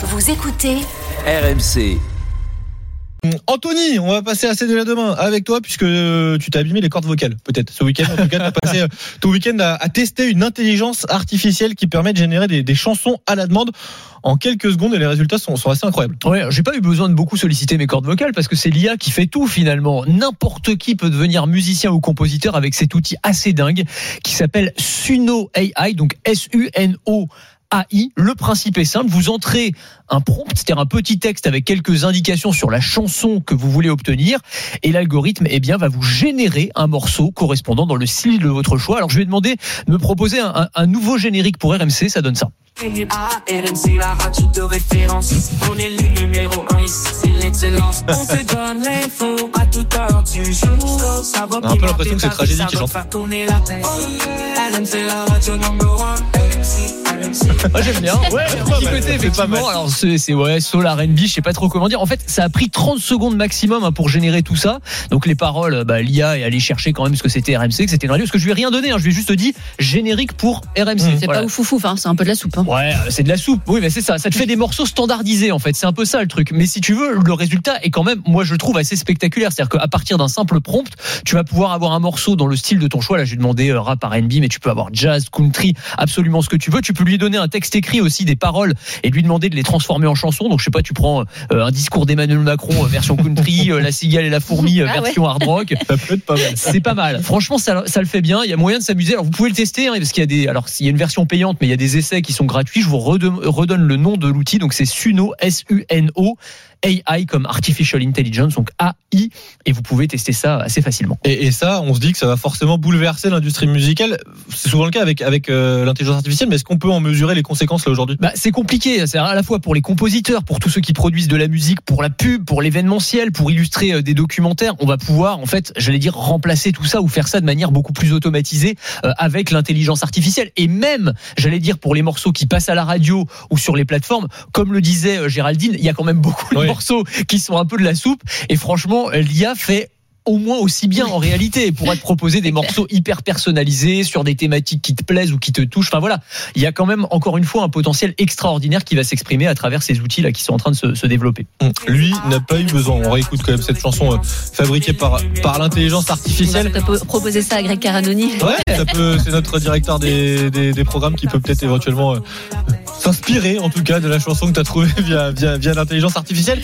Vous écoutez RMC. Anthony, on va passer assez de la demain avec toi puisque tu t'as abîmé les cordes vocales, peut-être ce week-end. En tout cas, tu as passé euh, ton week-end à, à tester une intelligence artificielle qui permet de générer des, des chansons à la demande en quelques secondes et les résultats sont, sont assez incroyables. Ouais, j'ai pas eu besoin de beaucoup solliciter mes cordes vocales parce que c'est l'IA qui fait tout finalement. N'importe qui peut devenir musicien ou compositeur avec cet outil assez dingue qui s'appelle Suno AI, donc S-U-N-O. AI. Le principe est simple, vous entrez un prompt, c'est-à-dire un petit texte avec quelques indications sur la chanson que vous voulez obtenir, et l'algorithme eh bien, va vous générer un morceau correspondant dans le style de votre choix. Alors je vais demander de me proposer un, un- un nouveau générique pour RMC, ça donne ça. RMC, la radio de référence. On est le numéro 1 ici, c'est l'excellence. On te donne l'info à toute heure du jour. Ça va On a un peu l'impression que c'est Tragédie qui chante. faire tourner la tête. RMC, la radio number 1. J'aime bien. Ouais, petit côté, c'est pas effectivement. mal. Alors, c'est, c'est, ouais, soul R&B, je sais pas trop comment dire. En fait, ça a pris 30 secondes maximum hein, pour générer tout ça. Donc, les paroles, bah, l'IA est allé chercher quand même ce que c'était RMC, que c'était une radio. Parce que je lui ai rien donné, hein, je lui ai juste dit générique pour RMC. C'est Voilà. pas ouf ouf, hein, c'est un peu de la soupe. hein. Ouais, euh, c'est de la soupe. Oui, mais c'est ça. Ça te fait des morceaux standardisés, en fait. C'est un peu ça le truc. Mais si tu veux, le résultat est quand même, moi, je le trouve assez spectaculaire. C'est-à-dire qu'à partir d'un simple prompt, tu vas pouvoir avoir un morceau dans le style de ton choix. Là, j'ai demandé euh, rap R&B, mais tu peux avoir jazz, country, absolument ce que tu veux. Tu peux lui donner un texte écrit aussi, des paroles, et lui demander de les transformer en chansons. Donc, je sais pas, tu prends euh, un discours d'Emmanuel Macron euh, version country, euh, la cigale et la fourmi Ah ouais. version hard rock. Ça peut être pas mal. C'est pas mal. Franchement, ça, ça le fait bien. Il y a moyen de s'amuser. Alors, vous pouvez le tester, hein, parce qu'il y a des, alors, il y a une version payante, mais il y a des essais qui sont gratuits. Je vous redonne, redonne le nom de l'outil. Donc, c'est Suno, S-U-N-O, AI comme Artificial Intelligence, donc AI. Et vous pouvez tester ça assez facilement. Et, et ça, on se dit que ça va forcément bouleverser l'industrie musicale. C'est souvent le cas avec, avec euh, l'intelligence artificielle, mais est-ce qu'on peut en mesurer les conséquences là aujourd'hui? Bah, c'est compliqué. C'est à la fois pour les compositeurs, pour tous ceux qui produisent de la musique, pour la pub, pour l'événementiel, pour illustrer euh, des documentaires. On va pouvoir, en fait, j'allais dire, remplacer tout ça ou faire ça de manière beaucoup plus automatisée euh, avec l'intelligence artificielle. Et même, j'allais dire, pour les morceaux qui passent à la radio ou sur les plateformes, comme le disait Géraldine, il y a quand même beaucoup de Oui. Morceaux qui sont un peu de la soupe. Et franchement, l'IA fait au moins aussi bien en réalité pour te proposer des morceaux hyper personnalisés sur des thématiques qui te plaisent ou qui te touchent. Enfin voilà, il y a quand même encore une fois un potentiel extraordinaire qui va s'exprimer à travers ces outils là qui sont en train de se, se développer. Hum, Lui n'a pas eu besoin. On réécoute quand même cette chanson euh, fabriquée par, par l'intelligence On va artificielle. peut- proposer ça à Greg Caranoni. Ouais, c'est notre directeur des, des, des programmes qui peut peut-être éventuellement euh, s'inspirer en tout cas de la chanson que tu as trouvée via, l'intelligence artificielle.